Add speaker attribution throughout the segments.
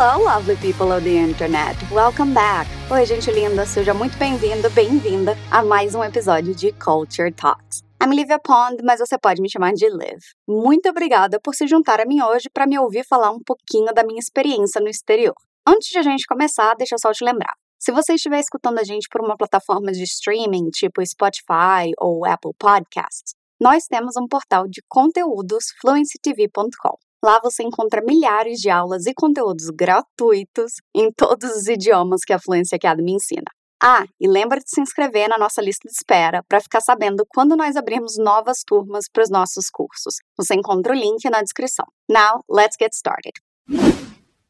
Speaker 1: Hello, lovely people of the internet. Welcome back. Oi, gente linda, seja muito bem-vindo, bem-vinda a mais um episódio de Culture Talks. I'm Livia Pond, mas você pode me chamar de Liv. Muito obrigada por se juntar a mim hoje para me ouvir falar um pouquinho da minha experiência no exterior. Antes de a gente começar, deixa eu só te lembrar. Se você estiver escutando a gente por uma plataforma de streaming, tipo Spotify ou Apple Podcasts, nós temos um portal de conteúdos fluencytv.com. Lá você encontra milhares de aulas e conteúdos gratuitos em todos os idiomas que a Fluência Academy ensina. Ah, e lembra de se inscrever na nossa lista de espera para ficar sabendo quando nós abrirmos novas turmas para os nossos cursos. Você encontra o link na descrição. Now, let's get started.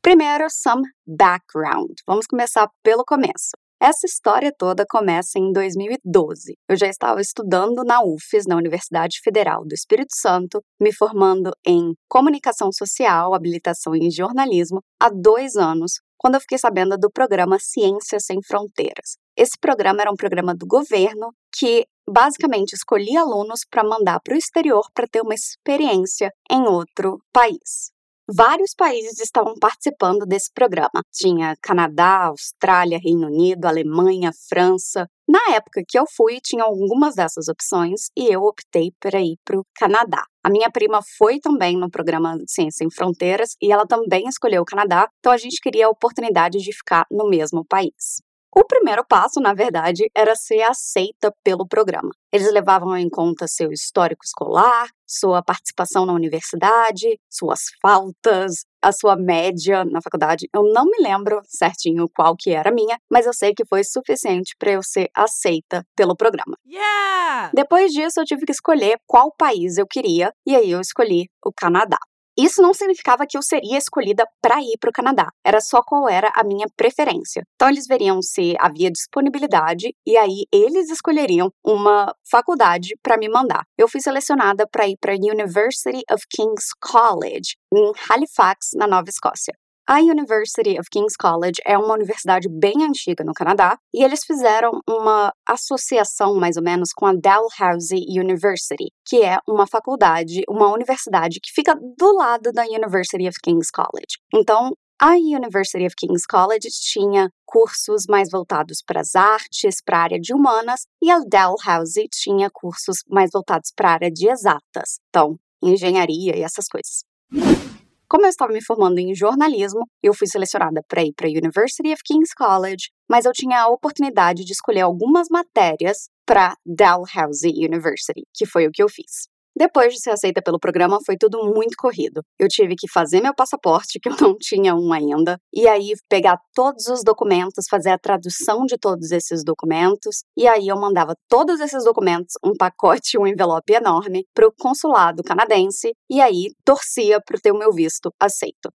Speaker 1: Primeiro, some background. Vamos começar pelo começo. Essa história toda começa em 2012. Eu já estava estudando na UFES, na Universidade Federal do Espírito Santo, me formando em comunicação social, habilitação em jornalismo, há dois anos, quando eu fiquei sabendo do programa Ciências Sem Fronteiras. Esse programa era um programa do governo que basicamente escolhia alunos para mandar para o exterior para ter uma experiência em outro país. Vários países estavam participando desse programa. Tinha Canadá, Austrália, Reino Unido, Alemanha, França. Na época que eu fui, tinha algumas dessas opções e eu optei por ir para o Canadá. A minha prima foi também no programa Ciência Sem Fronteiras e ela também escolheu o Canadá, então a gente queria a oportunidade de ficar no mesmo país. O primeiro passo, na verdade, era ser aceita pelo programa. Eles levavam em conta seu histórico escolar, sua participação na universidade, suas faltas, a sua média na faculdade. Eu não me lembro certinho qual que era a minha, mas eu sei que foi suficiente para eu ser aceita pelo programa.
Speaker 2: Yeah!
Speaker 1: Depois disso, eu tive que escolher qual país eu queria, e aí eu escolhi o Canadá. Isso não significava que eu seria escolhida para ir para o Canadá, era só qual era a minha preferência. Então eles veriam se havia disponibilidade e aí eles escolheriam uma faculdade para me mandar. Eu fui selecionada para ir para a University of King's College em Halifax, na Nova Escócia. A University of King's College é uma universidade bem antiga no Canadá e eles fizeram uma associação, mais ou menos, com a Dalhousie University, que é uma faculdade, uma universidade que fica do lado da University of King's College. Então, a University of King's College tinha cursos mais voltados para as artes, para a área de humanas, e a Dalhousie tinha cursos mais voltados para a área de exatas, então, engenharia e essas coisas. Como eu estava me formando em jornalismo, eu fui selecionada para ir para a University of King's College, mas eu tinha a oportunidade de escolher algumas matérias para Dalhousie University, que foi o que eu fiz. Depois de ser aceita pelo programa, foi tudo muito corrido. Eu tive que fazer meu passaporte, que eu não tinha um ainda, e aí pegar todos os documentos, fazer a tradução de todos esses documentos, e aí eu mandava todos esses documentos, um pacote, um envelope enorme, para o consulado canadense, e aí torcia para ter o meu visto aceito.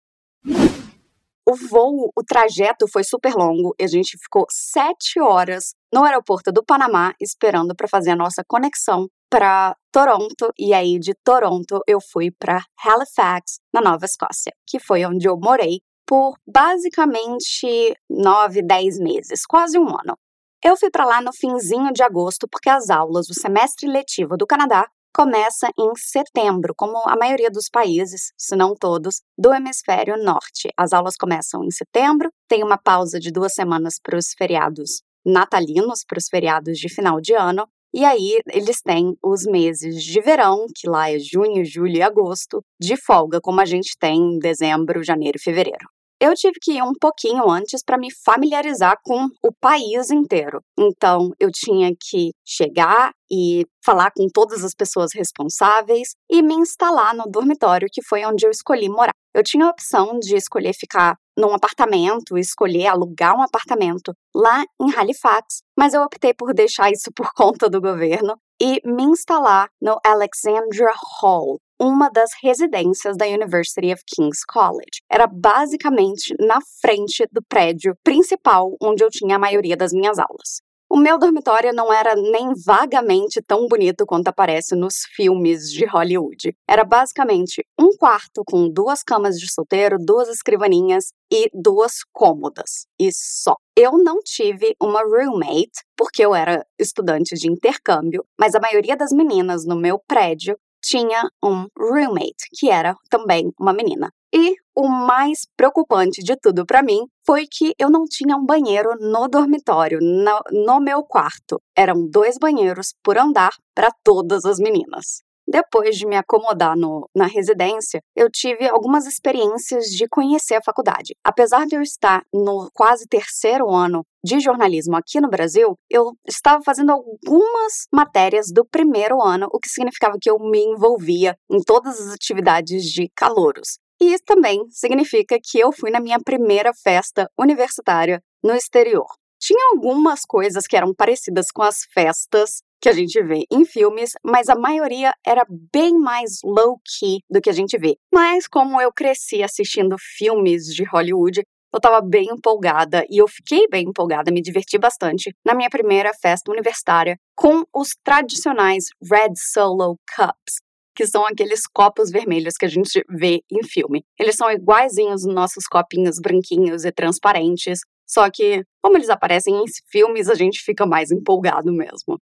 Speaker 1: O voo, o trajeto foi super longo e a gente ficou sete horas no aeroporto do Panamá esperando para fazer a nossa conexão para Toronto e aí de Toronto eu fui para Halifax, na Nova Escócia, que foi onde eu morei por basicamente nove, dez meses, quase um ano. Eu fui para lá no finzinho de agosto porque as aulas do semestre letivo do Canadá começa em setembro, como a maioria dos países, se não todos, do hemisfério norte. As aulas começam em setembro, tem uma pausa de duas semanas para os feriados natalinos, para os feriados de final de ano, e aí eles têm os meses de verão, que lá é junho, julho e agosto, de folga, como a gente tem em dezembro, janeiro e fevereiro. Eu tive que ir um pouquinho antes para me familiarizar com o país inteiro. Então, eu tinha que chegar e falar com todas as pessoas responsáveis e me instalar no dormitório, que foi onde eu escolhi morar. Eu tinha a opção de escolher ficar num apartamento, escolher alugar um apartamento lá em Halifax, mas eu optei por deixar isso por conta do governo e me instalar no Alexandra Hall, uma das residências da University of King's College. Era basicamente na frente do prédio principal onde eu tinha a maioria das minhas aulas. O meu dormitório não era nem vagamente tão bonito quanto aparece nos filmes de Hollywood. Era basicamente um quarto com duas camas de solteiro, duas escrivaninhas e duas cômodas. E só. Eu não tive uma roommate, porque eu era estudante de intercâmbio, mas a maioria das meninas no meu prédio tinha um roommate, que era também uma menina. E o mais preocupante de tudo para mim foi que eu não tinha um banheiro no dormitório, no, no meu quarto. Eram dois banheiros por andar para todas as meninas. Depois de me acomodar no, na residência, eu tive algumas experiências de conhecer a faculdade. Apesar de eu estar no quase terceiro ano de jornalismo aqui no Brasil, eu estava fazendo algumas matérias do primeiro ano, o que significava que eu me envolvia em todas as atividades de calouros. E isso também significa que eu fui na minha primeira festa universitária no exterior. Tinha algumas coisas que eram parecidas com as festas que a gente vê em filmes, mas a maioria era bem mais low-key do que a gente vê. Mas como eu cresci assistindo filmes de Hollywood, eu estava bem empolgada e eu fiquei bem empolgada, me diverti bastante na minha primeira festa universitária com os tradicionais Red Solo Cups, que são aqueles copos vermelhos que a gente vê em filme. Eles são iguaizinhos os nossos copinhos branquinhos e transparentes, só que, como eles aparecem em filmes, a gente fica mais empolgado mesmo.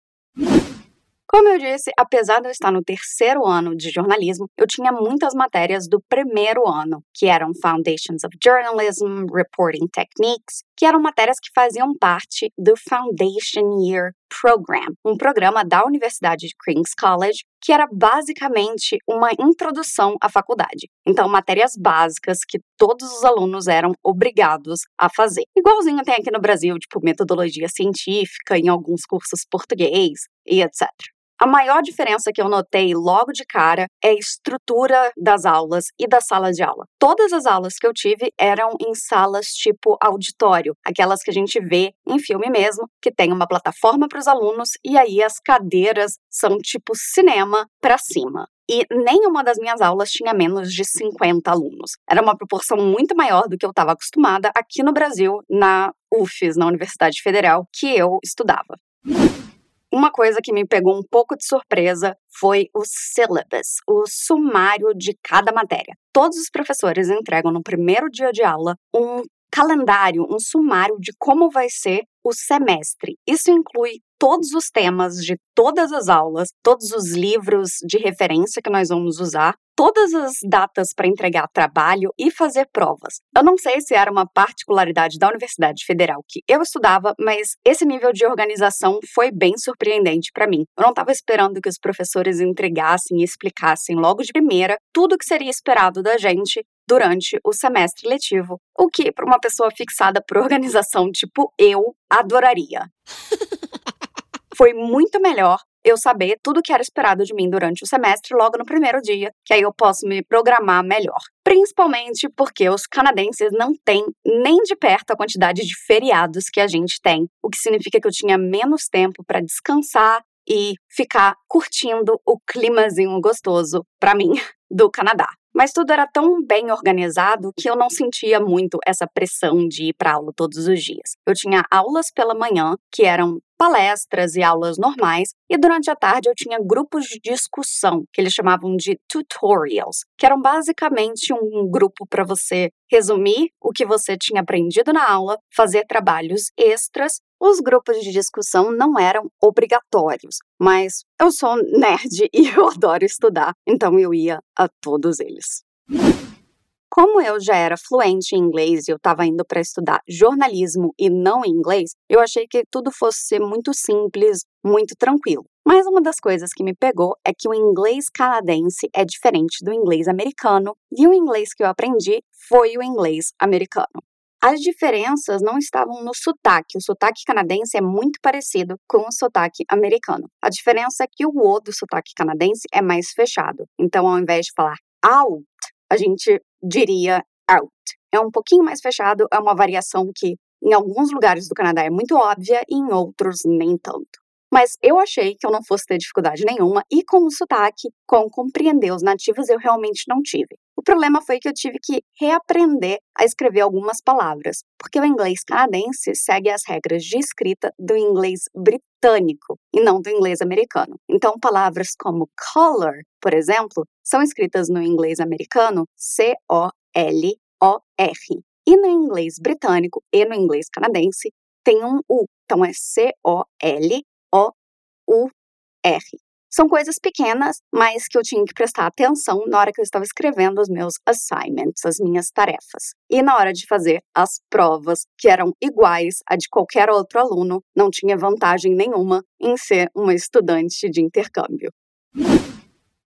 Speaker 1: Como eu disse, apesar de eu estar no terceiro ano de jornalismo, eu tinha muitas matérias do primeiro ano, que eram Foundations of Journalism, Reporting Techniques, que eram matérias que faziam parte do Foundation Year Program, um programa da Universidade de King's College, que era basicamente uma introdução à faculdade. Então, matérias básicas que todos os alunos eram obrigados a fazer. Igualzinho tem aqui no Brasil, tipo metodologia científica, em alguns cursos português e etc. A maior diferença que eu notei logo de cara é a estrutura das aulas e da sala de aula. Todas as aulas que eu tive eram em salas tipo auditório, aquelas que a gente vê em filme mesmo, que tem uma plataforma para os alunos e aí as cadeiras são tipo cinema para cima. E nenhuma das minhas aulas tinha menos de 50 alunos. Era uma proporção muito maior do que eu estava acostumada aqui no Brasil, na UFES, na Universidade Federal, que eu estudava. Uma coisa que me pegou um pouco de surpresa foi o syllabus, o sumário de cada matéria. Todos os professores entregam no primeiro dia de aula um calendário, um sumário de como vai ser o semestre. Isso inclui todos os temas de todas as aulas, todos os livros de referência que nós vamos usar, todas as datas para entregar trabalho e fazer provas. Eu não sei se era uma particularidade da Universidade Federal que eu estudava, mas esse nível de organização foi bem surpreendente para mim. Eu não estava esperando que os professores entregassem e explicassem logo de primeira tudo o que seria esperado da gente durante o semestre letivo, o que para uma pessoa fixada por organização tipo eu adoraria. Foi muito melhor eu saber tudo o que era esperado de mim durante o semestre logo no primeiro dia, que aí eu posso me programar melhor. Principalmente porque os canadenses não têm nem de perto a quantidade de feriados que a gente tem, o que significa que eu tinha menos tempo para descansar e ficar curtindo o climazinho gostoso para mim do Canadá. Mas tudo era tão bem organizado que eu não sentia muito essa pressão de ir para aula todos os dias. Eu tinha aulas pela manhã, que eram palestras e aulas normais, e durante a tarde eu tinha grupos de discussão, que eles chamavam de tutorials, que eram basicamente um grupo para você resumir o que você tinha aprendido na aula, fazer trabalhos extras os grupos de discussão não eram obrigatórios, mas eu sou nerd e eu adoro estudar, então eu ia a todos eles. Como eu já era fluente em inglês e eu estava indo para estudar jornalismo e não inglês, eu achei que tudo fosse muito simples, muito tranquilo. Mas uma das coisas que me pegou é que o inglês canadense é diferente do inglês americano, e o inglês que eu aprendi foi o inglês americano. As diferenças não estavam no sotaque. O sotaque canadense é muito parecido com o sotaque americano. A diferença é que o O do sotaque canadense é mais fechado. Então, ao invés de falar out, a gente diria out. É um pouquinho mais fechado, é uma variação que em alguns lugares do Canadá é muito óbvia e em outros nem tanto. Mas eu achei que eu não fosse ter dificuldade nenhuma e com o sotaque, com compreender os nativos, eu realmente não tive. O problema foi que eu tive que reaprender a escrever algumas palavras, porque o inglês canadense segue as regras de escrita do inglês britânico e não do inglês americano. Então, palavras como color, por exemplo, são escritas no inglês americano C-O-L-O-R. E no inglês britânico e no inglês canadense tem um U. Então é C-O-L o-U-R. São coisas pequenas, mas que eu tinha que prestar atenção na hora que eu estava escrevendo os meus assignments, as minhas tarefas. E na hora de fazer as provas, que eram iguais a de qualquer outro aluno, não tinha vantagem nenhuma em ser uma estudante de intercâmbio.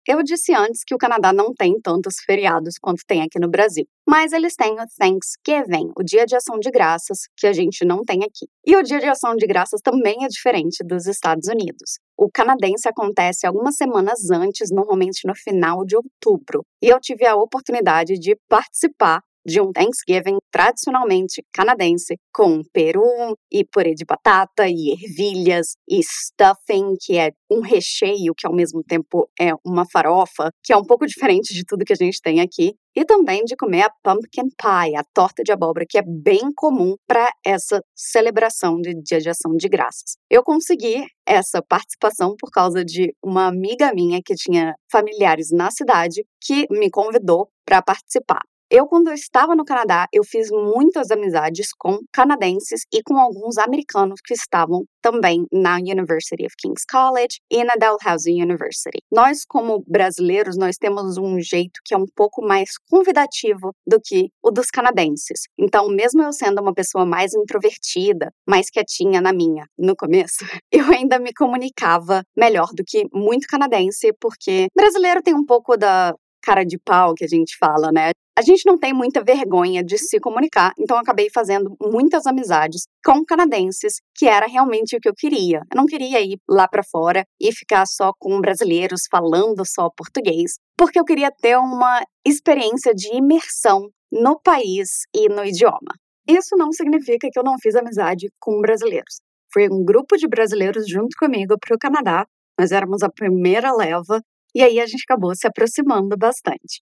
Speaker 1: Eu disse antes que o Canadá não tem tantos feriados quanto tem aqui no Brasil, mas eles têm o Thanksgiving, o Dia de Ação de Graças, que a gente não tem aqui. E o Dia de Ação de Graças também é diferente dos Estados Unidos. O canadense acontece algumas semanas antes, normalmente no final de outubro, e eu tive a oportunidade de participar de um Thanksgiving tradicionalmente canadense, com peru e purê de batata e ervilhas e stuffing, que é um recheio que ao mesmo tempo é uma farofa, que é um pouco diferente de tudo que a gente tem aqui, e também de comer a pumpkin pie, a torta de abóbora, que é bem comum para essa celebração de Dia de Ação de Graças. Eu consegui essa participação por causa de uma amiga minha que tinha familiares na cidade que me convidou para participar. Eu, quando eu estava no Canadá, eu fiz muitas amizades com canadenses e com alguns americanos que estavam também na University of King's College e na Dalhousie University. Nós, como brasileiros, nós temos um jeito que é um pouco mais convidativo do que o dos canadenses. Então, mesmo eu sendo uma pessoa mais introvertida, mais quietinha na minha, no começo, eu ainda me comunicava melhor do que muito canadense, porque brasileiro tem um pouco da cara de pau que a gente fala, né? A gente não tem muita vergonha de se comunicar, então acabei fazendo muitas amizades com canadenses, que era realmente o que eu queria. Eu não queria ir lá para fora e ficar só com brasileiros falando só português, porque eu queria ter uma experiência de imersão no país e no idioma. Isso não significa que eu não fiz amizade com brasileiros. Foi um grupo de brasileiros junto comigo para o Canadá. Nós éramos a primeira leva e aí a gente acabou se aproximando bastante.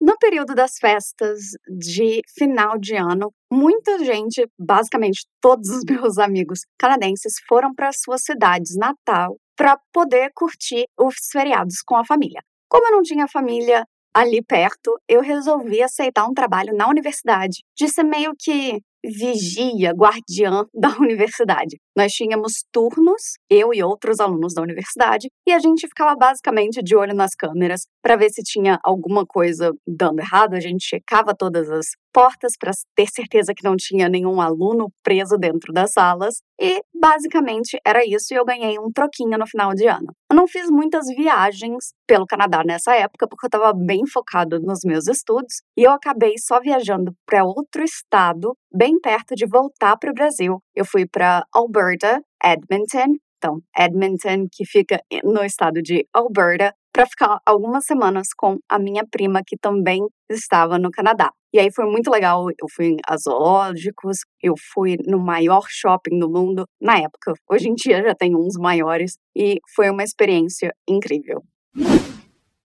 Speaker 1: No período das festas de final de ano, muita gente, basicamente todos os meus amigos canadenses, foram para suas cidades natal para poder curtir os feriados com a família. Como eu não tinha família ali perto, eu resolvi aceitar um trabalho na universidade de ser meio que vigia, guardiã da universidade. Nós tínhamos turnos, eu e outros alunos da universidade, e a gente ficava basicamente de olho nas câmeras para ver se tinha alguma coisa dando errado. A gente checava todas as portas para ter certeza que não tinha nenhum aluno preso dentro das salas. E basicamente era isso, e eu ganhei um troquinho no final de ano. Eu não fiz muitas viagens pelo Canadá nessa época, porque eu estava bem focado nos meus estudos, e eu acabei só viajando para outro estado, bem perto de voltar para o Brasil. Eu fui para Alberta, Edmonton, então Edmonton, que fica no estado de Alberta, para ficar algumas semanas com a minha prima, que também estava no Canadá. E aí foi muito legal. Eu fui a zoológicos, eu fui no maior shopping do mundo na época. Hoje em dia já tem uns maiores e foi uma experiência incrível.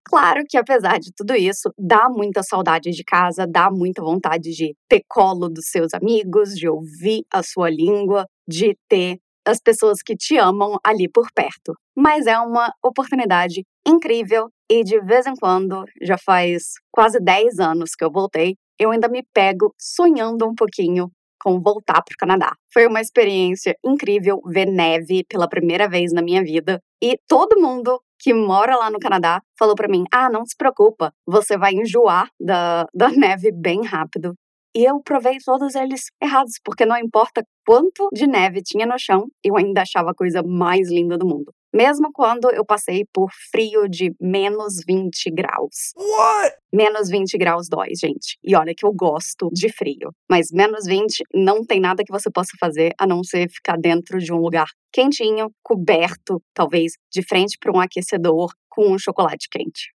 Speaker 1: Claro que, apesar de tudo isso, dá muita saudade de casa, dá muita vontade de ter colo dos seus amigos, de ouvir a sua língua, de ter as pessoas que te amam ali por perto. Mas é uma oportunidade incrível e de vez em quando, já faz quase 10 anos que eu voltei, eu ainda me pego sonhando um pouquinho com voltar para o Canadá. Foi uma experiência incrível ver neve pela primeira vez na minha vida e todo mundo que mora lá no Canadá falou para mim: "Ah, não se preocupa, você vai enjoar da, da neve bem rápido". E eu provei todos eles errados, porque não importa quanto de neve tinha no chão, eu ainda achava a coisa mais linda do mundo. Mesmo quando eu passei por frio de menos 20 graus.
Speaker 2: What?
Speaker 1: Menos 20 graus dói, gente. E olha que eu gosto de frio. Mas menos 20 não tem nada que você possa fazer a não ser ficar dentro de um lugar quentinho, coberto, talvez de frente para um aquecedor com um chocolate quente.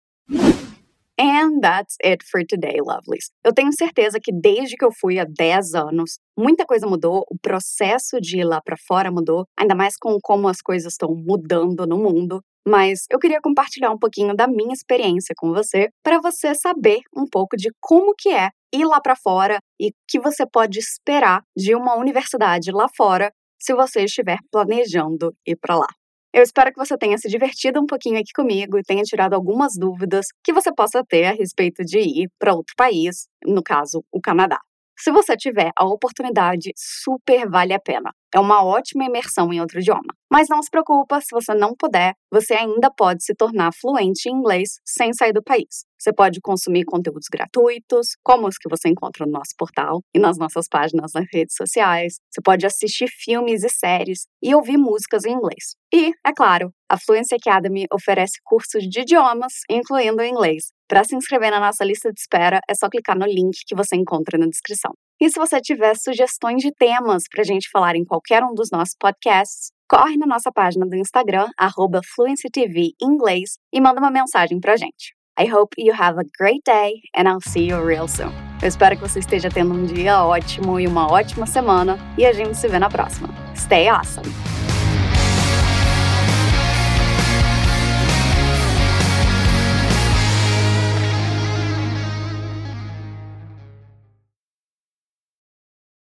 Speaker 1: And that's it for today, lovelies. Eu tenho certeza que desde que eu fui há 10 anos, muita coisa mudou, o processo de ir lá para fora mudou, ainda mais com como as coisas estão mudando no mundo. Mas eu queria compartilhar um pouquinho da minha experiência com você, para você saber um pouco de como que é ir lá para fora e que você pode esperar de uma universidade lá fora se você estiver planejando ir para lá. Eu espero que você tenha se divertido um pouquinho aqui comigo e tenha tirado algumas dúvidas que você possa ter a respeito de ir para outro país, no caso, o Canadá. Se você tiver a oportunidade, super vale a pena. É uma ótima imersão em outro idioma. Mas não se preocupa, se você não puder, você ainda pode se tornar fluente em inglês sem sair do país. Você pode consumir conteúdos gratuitos, como os que você encontra no nosso portal e nas nossas páginas nas redes sociais. Você pode assistir filmes e séries e ouvir músicas em inglês. E, é claro, a Fluency Academy oferece cursos de idiomas, incluindo o inglês. Para se inscrever na nossa lista de espera, é só clicar no link que você encontra na descrição. E se você tiver sugestões de temas para a gente falar em qualquer um dos nossos podcasts, corre na nossa página do Instagram, FluencyTV inglês, e manda uma mensagem para a gente. I hope you have a great day and I'll see you real soon. Eu espero que você esteja tendo um dia ótimo e uma ótima semana e a gente se vê na próxima. Stay awesome!